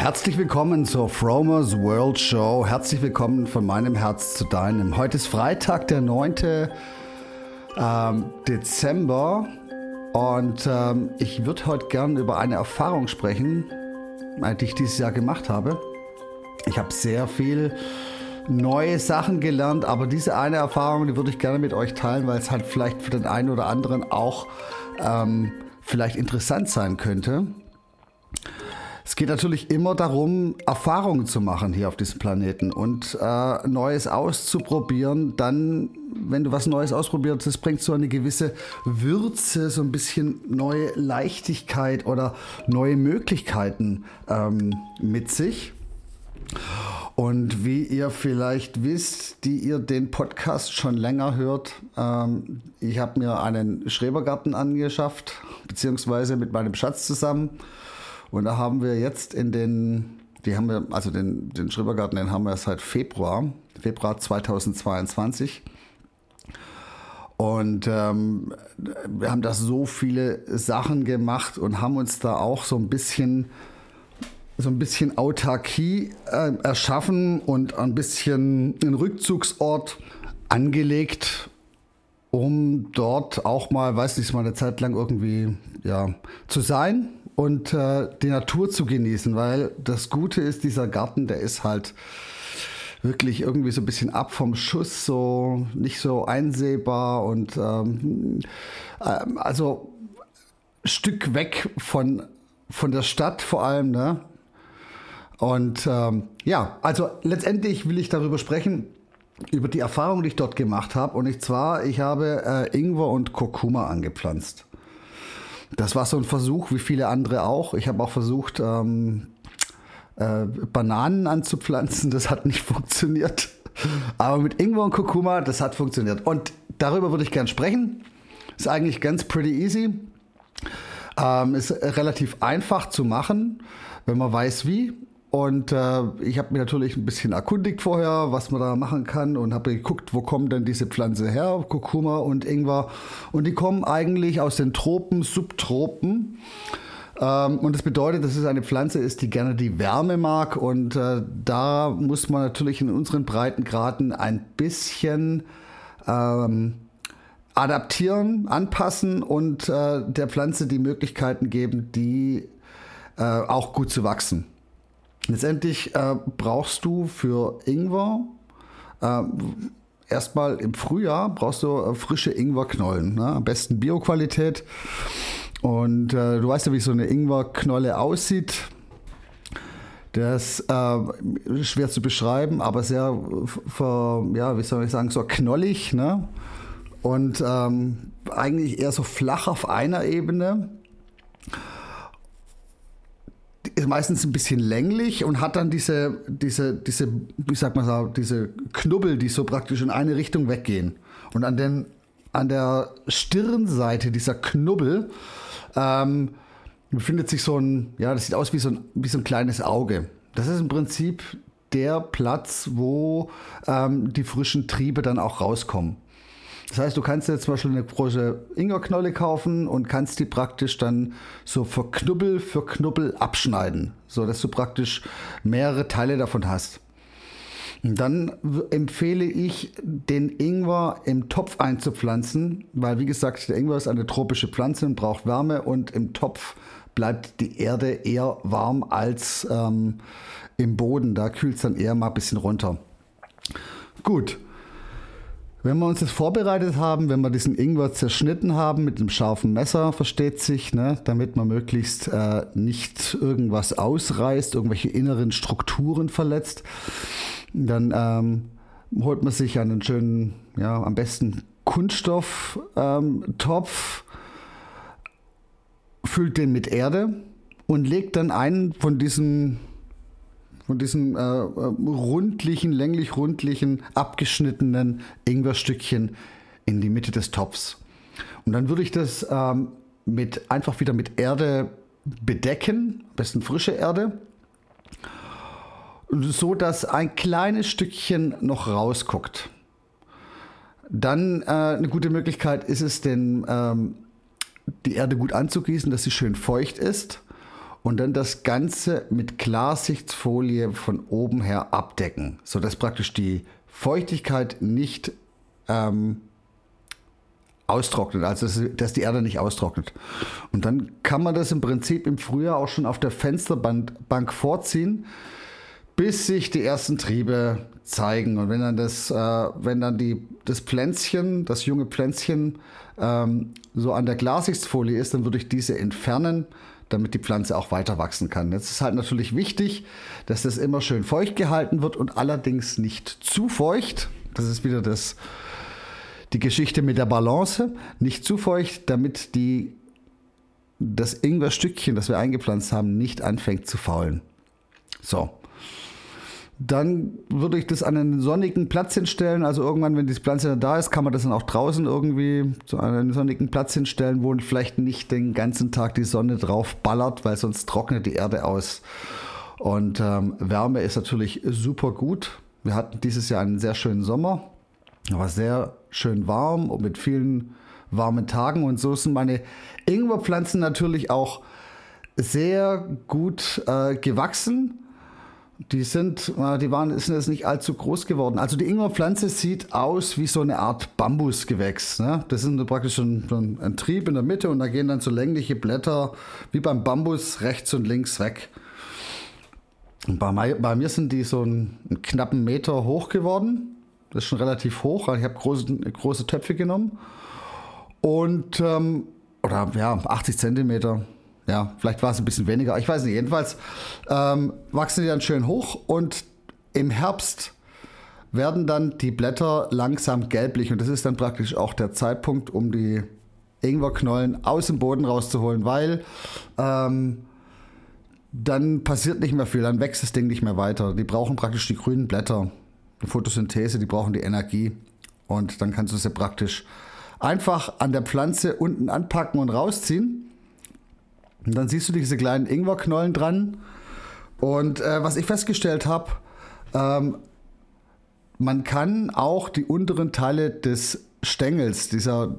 Herzlich willkommen zur Fromers World Show. Herzlich willkommen von meinem Herz zu deinem. Heute ist Freitag, der 9. Ähm, Dezember. Und ähm, ich würde heute gern über eine Erfahrung sprechen, die ich dieses Jahr gemacht habe. Ich habe sehr viel neue Sachen gelernt, aber diese eine Erfahrung, die würde ich gerne mit euch teilen, weil es halt vielleicht für den einen oder anderen auch ähm, vielleicht interessant sein könnte. Es geht natürlich immer darum, Erfahrungen zu machen hier auf diesem Planeten und äh, Neues auszuprobieren. Dann, wenn du was Neues ausprobierst, das bringt so eine gewisse Würze, so ein bisschen neue Leichtigkeit oder neue Möglichkeiten ähm, mit sich. Und wie ihr vielleicht wisst, die ihr den Podcast schon länger hört, ähm, ich habe mir einen Schrebergarten angeschafft, beziehungsweise mit meinem Schatz zusammen. Und da haben wir jetzt in den, die haben wir, also den, den Schrebergarten, den haben wir seit Februar, Februar 2022. Und ähm, wir haben da so viele Sachen gemacht und haben uns da auch so ein bisschen so ein bisschen Autarkie äh, erschaffen und ein bisschen einen Rückzugsort angelegt, um dort auch mal, weiß nicht, mal eine Zeit lang irgendwie ja, zu sein und äh, die Natur zu genießen, weil das Gute ist, dieser Garten, der ist halt wirklich irgendwie so ein bisschen ab vom Schuss, so nicht so einsehbar und ähm, äh, also Stück weg von, von der Stadt vor allem, ne? Und ähm, ja, also letztendlich will ich darüber sprechen, über die Erfahrung, die ich dort gemacht habe. Und zwar, ich habe äh, Ingwer und Kurkuma angepflanzt. Das war so ein Versuch, wie viele andere auch. Ich habe auch versucht, ähm, äh, Bananen anzupflanzen. Das hat nicht funktioniert. Aber mit Ingwer und Kurkuma, das hat funktioniert. Und darüber würde ich gern sprechen. Ist eigentlich ganz pretty easy. Ähm, ist relativ einfach zu machen, wenn man weiß wie. Und äh, ich habe mir natürlich ein bisschen erkundigt vorher, was man da machen kann und habe geguckt, wo kommen denn diese Pflanzen her, Kurkuma und Ingwer. Und die kommen eigentlich aus den Tropen, Subtropen. Ähm, und das bedeutet, dass es eine Pflanze ist, die gerne die Wärme mag. Und äh, da muss man natürlich in unseren Breitengraden ein bisschen ähm, adaptieren, anpassen und äh, der Pflanze die Möglichkeiten geben, die äh, auch gut zu wachsen. Letztendlich äh, brauchst du für Ingwer äh, erstmal im Frühjahr brauchst du äh, frische Ingwerknollen, ne? am besten Bioqualität. Und äh, du weißt ja, wie so eine Ingwerknolle aussieht. Das äh, schwer zu beschreiben, aber sehr, ver, ja, wie soll ich sagen, so knollig. Ne? Und ähm, eigentlich eher so flach auf einer Ebene ist meistens ein bisschen länglich und hat dann diese, diese, diese, wie sagt man so, diese Knubbel, die so praktisch in eine Richtung weggehen. Und an, den, an der Stirnseite dieser Knubbel ähm, befindet sich so ein, ja, das sieht aus wie so ein, wie so ein kleines Auge. Das ist im Prinzip der Platz, wo ähm, die frischen Triebe dann auch rauskommen. Das heißt, du kannst jetzt zum Beispiel eine große Ingerknolle kaufen und kannst die praktisch dann so für Knubbel für Knubbel abschneiden, so dass du praktisch mehrere Teile davon hast. Und dann empfehle ich, den Ingwer im Topf einzupflanzen, weil wie gesagt, der Ingwer ist eine tropische Pflanze und braucht Wärme und im Topf bleibt die Erde eher warm als ähm, im Boden. Da kühlt es dann eher mal ein bisschen runter. Gut. Wenn wir uns das vorbereitet haben, wenn wir diesen Ingwer zerschnitten haben mit einem scharfen Messer, versteht sich, ne, damit man möglichst äh, nicht irgendwas ausreißt, irgendwelche inneren Strukturen verletzt, dann ähm, holt man sich einen schönen, ja, am besten Kunststofftopf, ähm, füllt den mit Erde und legt dann einen von diesen von diesen äh, äh, rundlichen, länglich rundlichen, abgeschnittenen Ingwerstückchen in die Mitte des Topfs. Und dann würde ich das ähm, mit, einfach wieder mit Erde bedecken, am besten frische Erde, so dass ein kleines Stückchen noch rausguckt. Dann äh, eine gute Möglichkeit ist es, den, ähm, die Erde gut anzugießen, dass sie schön feucht ist und dann das Ganze mit Klarsichtsfolie von oben her abdecken, sodass praktisch die Feuchtigkeit nicht ähm, austrocknet, also dass die Erde nicht austrocknet. Und dann kann man das im Prinzip im Frühjahr auch schon auf der Fensterbank vorziehen, bis sich die ersten Triebe zeigen. Und wenn dann das, äh, wenn dann die, das Pflänzchen, das junge Pflänzchen ähm, so an der Glassichtsfolie ist, dann würde ich diese entfernen, damit die Pflanze auch weiter wachsen kann. Jetzt ist halt natürlich wichtig, dass das immer schön feucht gehalten wird und allerdings nicht zu feucht. Das ist wieder das, die Geschichte mit der Balance. Nicht zu feucht, damit die, das Ingwerstückchen, das wir eingepflanzt haben, nicht anfängt zu faulen. So. Dann würde ich das an einen sonnigen Platz hinstellen. Also irgendwann, wenn die Pflanze da ist, kann man das dann auch draußen irgendwie zu einem sonnigen Platz hinstellen, wo vielleicht nicht den ganzen Tag die Sonne drauf ballert, weil sonst trocknet die Erde aus. Und ähm, Wärme ist natürlich super gut. Wir hatten dieses Jahr einen sehr schönen Sommer. War sehr schön warm und mit vielen warmen Tagen. Und so sind meine Ingwerpflanzen natürlich auch sehr gut äh, gewachsen. Die sind, äh, die waren, sind jetzt nicht allzu groß geworden. Also die Ingwerpflanze sieht aus wie so eine Art Bambusgewächs. Ne? Das ist praktisch ein, ein, Trieb in der Mitte und da gehen dann so längliche Blätter wie beim Bambus rechts und links weg. Und bei, bei mir sind die so einen, einen, knappen Meter hoch geworden. Das ist schon relativ hoch. Ich habe große, große Töpfe genommen. Und, ähm, oder ja, 80 Zentimeter ja, vielleicht war es ein bisschen weniger. Ich weiß nicht. Jedenfalls ähm, wachsen die dann schön hoch und im Herbst werden dann die Blätter langsam gelblich und das ist dann praktisch auch der Zeitpunkt, um die Ingwerknollen aus dem Boden rauszuholen, weil ähm, dann passiert nicht mehr viel, dann wächst das Ding nicht mehr weiter. Die brauchen praktisch die grünen Blätter, die Photosynthese, die brauchen die Energie und dann kannst du sie praktisch einfach an der Pflanze unten anpacken und rausziehen und dann siehst du diese kleinen Ingwerknollen dran. Und äh, was ich festgestellt habe, ähm, man kann auch die unteren Teile des Stängels, dieser,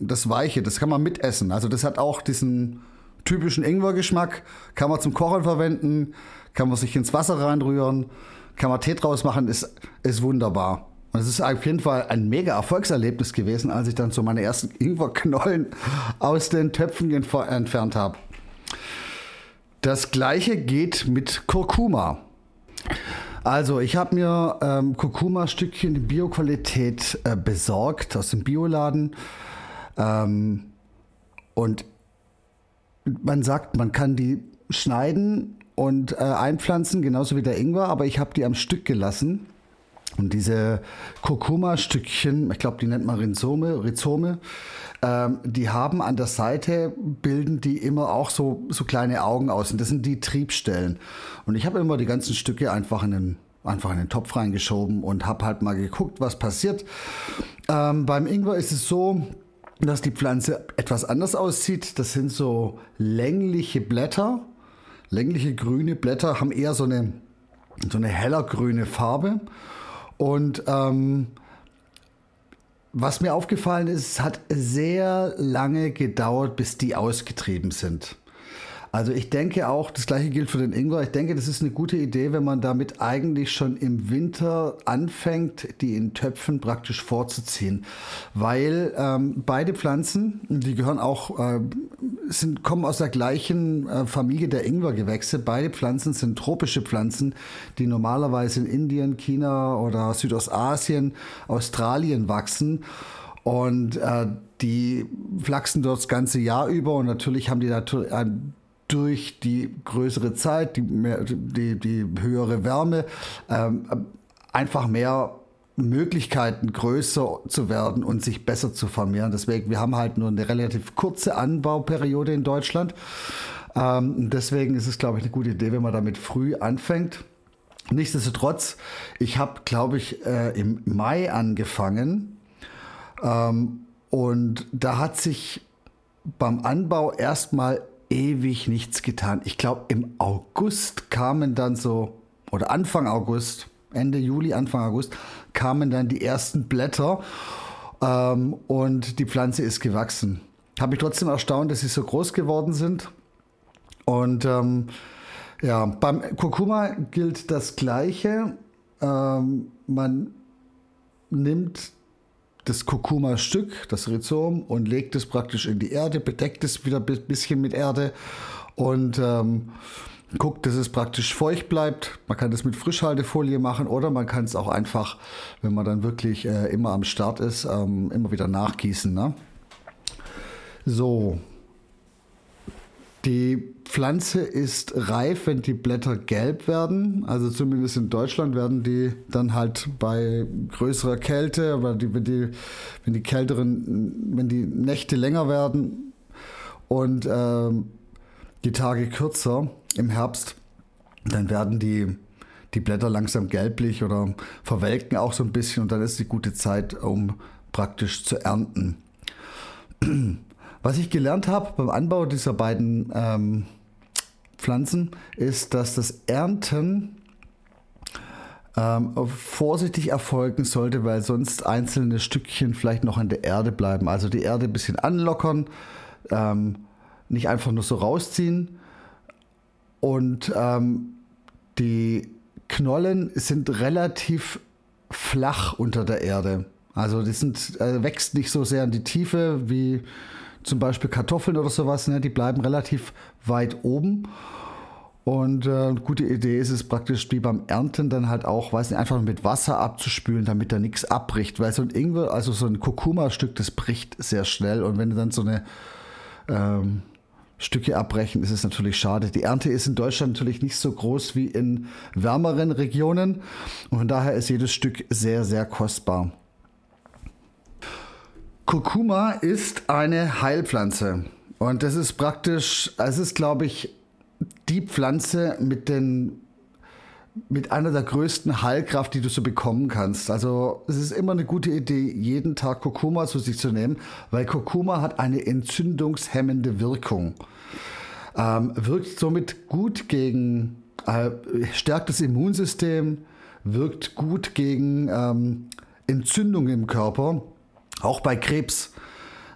das Weiche, das kann man mitessen. Also das hat auch diesen typischen Ingwergeschmack, kann man zum Kochen verwenden, kann man sich ins Wasser reinrühren, kann man Tee draus machen, ist, ist wunderbar. Und es ist auf jeden Fall ein mega Erfolgserlebnis gewesen, als ich dann so meine ersten Ingwerknollen aus den Töpfen entfernt habe. Das gleiche geht mit Kurkuma. Also, ich habe mir ähm, Kurkuma-Stückchen in Bioqualität äh, besorgt aus dem Bioladen. Ähm, und man sagt, man kann die schneiden und äh, einpflanzen, genauso wie der Ingwer, aber ich habe die am Stück gelassen und diese Kurkuma-Stückchen, ich glaube, die nennt man Rhizome, Rhizome ähm, die haben an der Seite, bilden die immer auch so, so kleine Augen aus. Und das sind die Triebstellen. Und ich habe immer die ganzen Stücke einfach in den, einfach in den Topf reingeschoben und habe halt mal geguckt, was passiert. Ähm, beim Ingwer ist es so, dass die Pflanze etwas anders aussieht. Das sind so längliche Blätter. Längliche grüne Blätter haben eher so eine, so eine heller grüne Farbe. Und ähm, was mir aufgefallen ist, es hat sehr lange gedauert, bis die ausgetrieben sind. Also ich denke auch, das gleiche gilt für den Ingwer. Ich denke, das ist eine gute Idee, wenn man damit eigentlich schon im Winter anfängt, die in Töpfen praktisch vorzuziehen. Weil ähm, beide Pflanzen, die gehören auch, äh, sind, kommen aus der gleichen äh, Familie der Ingwergewächse. Beide Pflanzen sind tropische Pflanzen, die normalerweise in Indien, China oder Südostasien, Australien wachsen. Und äh, die flachsen dort das ganze Jahr über und natürlich haben die natürlich durch die größere Zeit, die, mehr, die, die höhere Wärme, ähm, einfach mehr Möglichkeiten größer zu werden und sich besser zu vermehren. Deswegen, wir haben halt nur eine relativ kurze Anbauperiode in Deutschland. Ähm, deswegen ist es, glaube ich, eine gute Idee, wenn man damit früh anfängt. Nichtsdestotrotz, ich habe, glaube ich, äh, im Mai angefangen ähm, und da hat sich beim Anbau erstmal ewig nichts getan. Ich glaube, im August kamen dann so, oder Anfang August, Ende Juli, Anfang August, kamen dann die ersten Blätter ähm, und die Pflanze ist gewachsen. Habe mich trotzdem erstaunt, dass sie so groß geworden sind. Und ähm, ja, beim Kurkuma gilt das Gleiche. Ähm, man nimmt das Kurkuma-Stück, das Rhizom, und legt es praktisch in die Erde, bedeckt es wieder ein bisschen mit Erde und ähm, guckt, dass es praktisch feucht bleibt. Man kann das mit Frischhaltefolie machen oder man kann es auch einfach, wenn man dann wirklich äh, immer am Start ist, ähm, immer wieder nachgießen. Ne? So, die Pflanze ist reif, wenn die Blätter gelb werden. Also zumindest in Deutschland werden die dann halt bei größerer Kälte, aber die, wenn, die, wenn die kälteren, wenn die Nächte länger werden und ähm, die Tage kürzer im Herbst, dann werden die, die Blätter langsam gelblich oder verwelken auch so ein bisschen und dann ist die gute Zeit, um praktisch zu ernten. Was ich gelernt habe beim Anbau dieser beiden ähm, Pflanzen, ist, dass das Ernten ähm, vorsichtig erfolgen sollte, weil sonst einzelne Stückchen vielleicht noch in der Erde bleiben. Also die Erde ein bisschen anlockern, ähm, nicht einfach nur so rausziehen. Und ähm, die Knollen sind relativ flach unter der Erde. Also die sind, äh, wächst nicht so sehr in die Tiefe wie zum Beispiel Kartoffeln oder sowas, ne, die bleiben relativ weit oben. Und äh, eine gute Idee ist es praktisch wie beim Ernten dann halt auch, weiß nicht, einfach mit Wasser abzuspülen, damit da nichts abbricht. Weil so ein Ingwer, also so ein Kurkuma-Stück, das bricht sehr schnell. Und wenn du dann so eine ähm, Stücke abbrechen, ist es natürlich schade. Die Ernte ist in Deutschland natürlich nicht so groß wie in wärmeren Regionen. Und von daher ist jedes Stück sehr, sehr kostbar. Kurkuma ist eine Heilpflanze. Und das ist praktisch, es ist, glaube ich, die Pflanze mit den mit einer der größten Heilkraft, die du so bekommen kannst. Also es ist immer eine gute Idee, jeden Tag Kurkuma zu sich zu nehmen, weil Kurkuma hat eine entzündungshemmende Wirkung. Ähm, wirkt somit gut gegen, äh, stärkt das Immunsystem, wirkt gut gegen ähm, Entzündungen im Körper auch bei Krebs.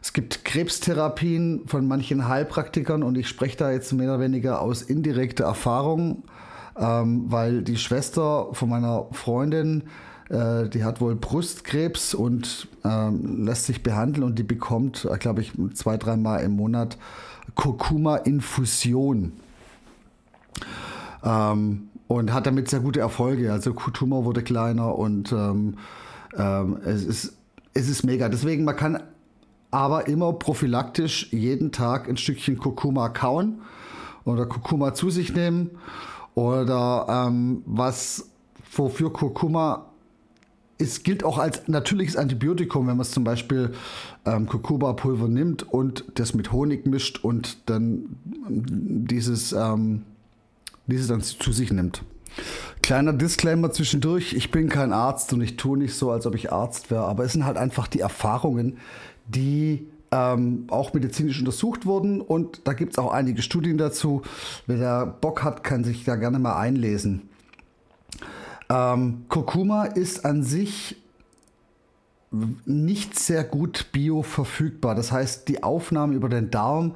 Es gibt Krebstherapien von manchen Heilpraktikern und ich spreche da jetzt mehr oder weniger aus indirekter Erfahrung, ähm, weil die Schwester von meiner Freundin, äh, die hat wohl Brustkrebs und ähm, lässt sich behandeln und die bekommt, äh, glaube ich, zwei, dreimal im Monat Kurkuma-Infusion. Ähm, und hat damit sehr gute Erfolge. Also Tumor wurde kleiner und ähm, ähm, es ist es ist mega. Deswegen, man kann aber immer prophylaktisch jeden Tag ein Stückchen Kurkuma kauen oder Kurkuma zu sich nehmen. Oder ähm, was wofür Kurkuma ist, gilt auch als natürliches Antibiotikum, wenn man es zum Beispiel ähm, Kurkuma-Pulver nimmt und das mit Honig mischt und dann dieses, ähm, dieses dann zu sich nimmt. Kleiner Disclaimer zwischendurch, ich bin kein Arzt und ich tue nicht so, als ob ich Arzt wäre, aber es sind halt einfach die Erfahrungen, die ähm, auch medizinisch untersucht wurden und da gibt es auch einige Studien dazu. Wer da Bock hat, kann sich da gerne mal einlesen. Ähm, Kurkuma ist an sich nicht sehr gut bioverfügbar. Das heißt, die Aufnahme über den Darm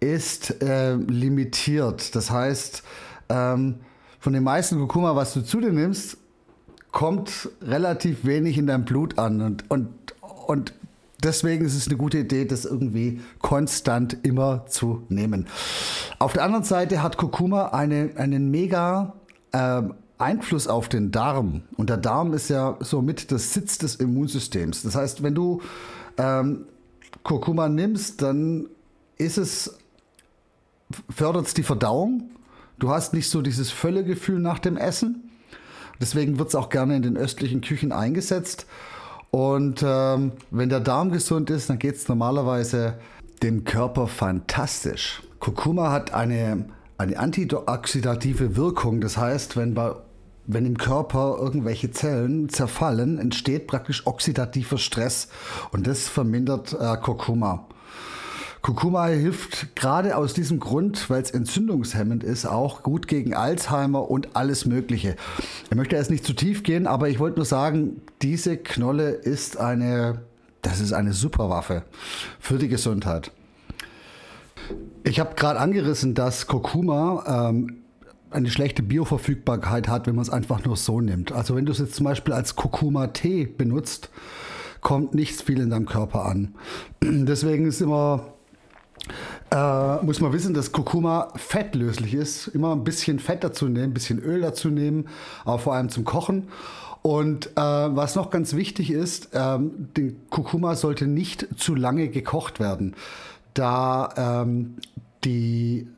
ist äh, limitiert. Das heißt, ähm, von den meisten Kurkuma, was du zu dir nimmst, kommt relativ wenig in dein Blut an. Und, und, und deswegen ist es eine gute Idee, das irgendwie konstant immer zu nehmen. Auf der anderen Seite hat Kurkuma eine, einen mega äh, Einfluss auf den Darm. Und der Darm ist ja somit das Sitz des Immunsystems. Das heißt, wenn du ähm, Kurkuma nimmst, dann ist es, fördert es die Verdauung Du hast nicht so dieses Völlegefühl nach dem Essen. Deswegen wird es auch gerne in den östlichen Küchen eingesetzt. Und ähm, wenn der Darm gesund ist, dann geht es normalerweise dem Körper fantastisch. Kurkuma hat eine, eine antioxidative Wirkung. Das heißt, wenn, bei, wenn im Körper irgendwelche Zellen zerfallen, entsteht praktisch oxidativer Stress. Und das vermindert äh, Kurkuma. Kurkuma hilft gerade aus diesem Grund, weil es entzündungshemmend ist, auch gut gegen Alzheimer und alles Mögliche. Ich möchte erst nicht zu tief gehen, aber ich wollte nur sagen, diese Knolle ist eine, das ist eine super Waffe für die Gesundheit. Ich habe gerade angerissen, dass Kurkuma ähm, eine schlechte Bioverfügbarkeit hat, wenn man es einfach nur so nimmt. Also wenn du es jetzt zum Beispiel als Kurkuma-Tee benutzt, kommt nichts viel in deinem Körper an. Deswegen ist immer, äh, muss man wissen, dass Kurkuma fettlöslich ist. Immer ein bisschen Fett dazu nehmen, ein bisschen Öl dazu nehmen, aber vor allem zum Kochen. Und äh, was noch ganz wichtig ist, ähm, der Kurkuma sollte nicht zu lange gekocht werden, da ähm, die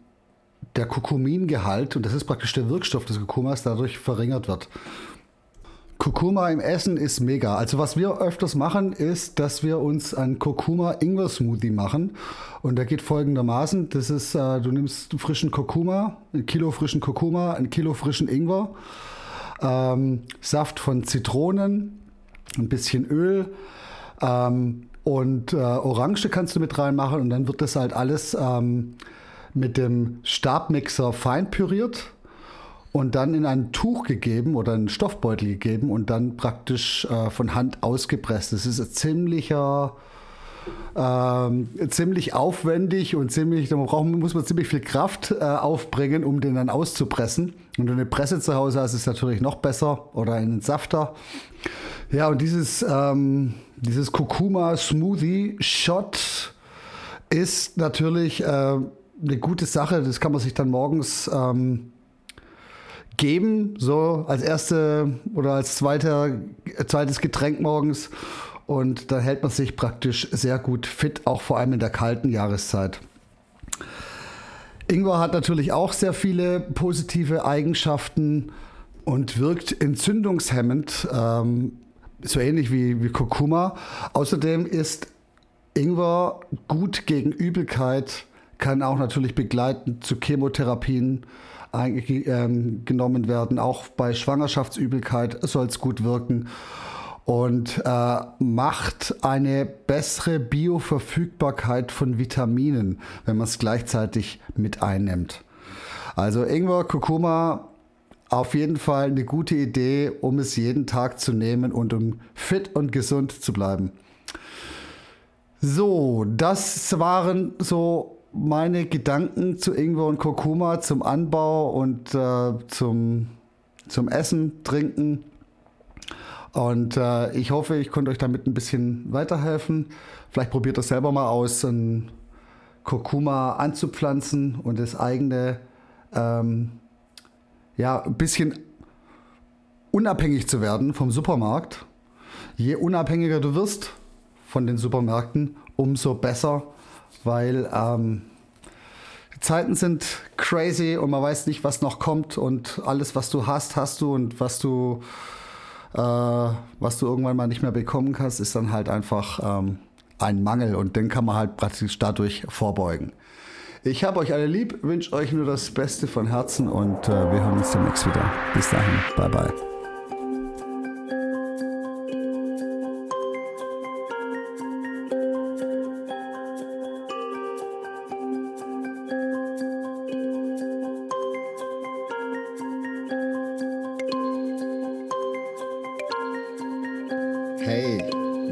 der Kurkumingehalt, und das ist praktisch der Wirkstoff des Kurkumas, dadurch verringert wird. Kurkuma im Essen ist mega. Also was wir öfters machen, ist, dass wir uns einen Kurkuma-Ingwer-Smoothie machen. Und der geht folgendermaßen. Das ist, äh, du nimmst frischen Kurkuma, ein Kilo frischen Kurkuma, ein Kilo frischen Ingwer, ähm, Saft von Zitronen, ein bisschen Öl ähm, und äh, Orange kannst du mit reinmachen. Und dann wird das halt alles ähm, mit dem Stabmixer fein püriert und dann in ein Tuch gegeben oder einen Stoffbeutel gegeben und dann praktisch äh, von Hand ausgepresst. Das ist ein ziemlicher, ähm, ziemlich aufwendig und ziemlich, da braucht, muss man ziemlich viel Kraft äh, aufbringen, um den dann auszupressen. Wenn du eine Presse zu Hause hast, ist es natürlich noch besser oder einen Safter. Ja, und dieses, ähm, dieses Kurkuma Smoothie Shot ist natürlich äh, eine gute Sache. Das kann man sich dann morgens ähm, geben, so als erste oder als zweiter, zweites Getränk morgens. Und da hält man sich praktisch sehr gut fit, auch vor allem in der kalten Jahreszeit. Ingwer hat natürlich auch sehr viele positive Eigenschaften und wirkt entzündungshemmend, ähm, so ähnlich wie, wie Kurkuma. Außerdem ist Ingwer gut gegen Übelkeit, kann auch natürlich begleitend zu Chemotherapien genommen werden. Auch bei Schwangerschaftsübelkeit soll es gut wirken und äh, macht eine bessere Bioverfügbarkeit von Vitaminen, wenn man es gleichzeitig mit einnimmt. Also Ingwer, Kurkuma, auf jeden Fall eine gute Idee, um es jeden Tag zu nehmen und um fit und gesund zu bleiben. So, das waren so meine Gedanken zu Ingwer und Kurkuma, zum Anbau und äh, zum, zum Essen, Trinken. Und äh, ich hoffe, ich konnte euch damit ein bisschen weiterhelfen. Vielleicht probiert das selber mal aus, ein Kurkuma anzupflanzen und das eigene, ähm, ja, ein bisschen unabhängig zu werden vom Supermarkt. Je unabhängiger du wirst von den Supermärkten, umso besser weil ähm, die Zeiten sind crazy und man weiß nicht, was noch kommt und alles, was du hast, hast du und was du, äh, was du irgendwann mal nicht mehr bekommen kannst, ist dann halt einfach ähm, ein Mangel und den kann man halt praktisch dadurch vorbeugen. Ich habe euch alle lieb, wünsche euch nur das Beste von Herzen und äh, wir hören uns demnächst wieder. Bis dahin, bye bye.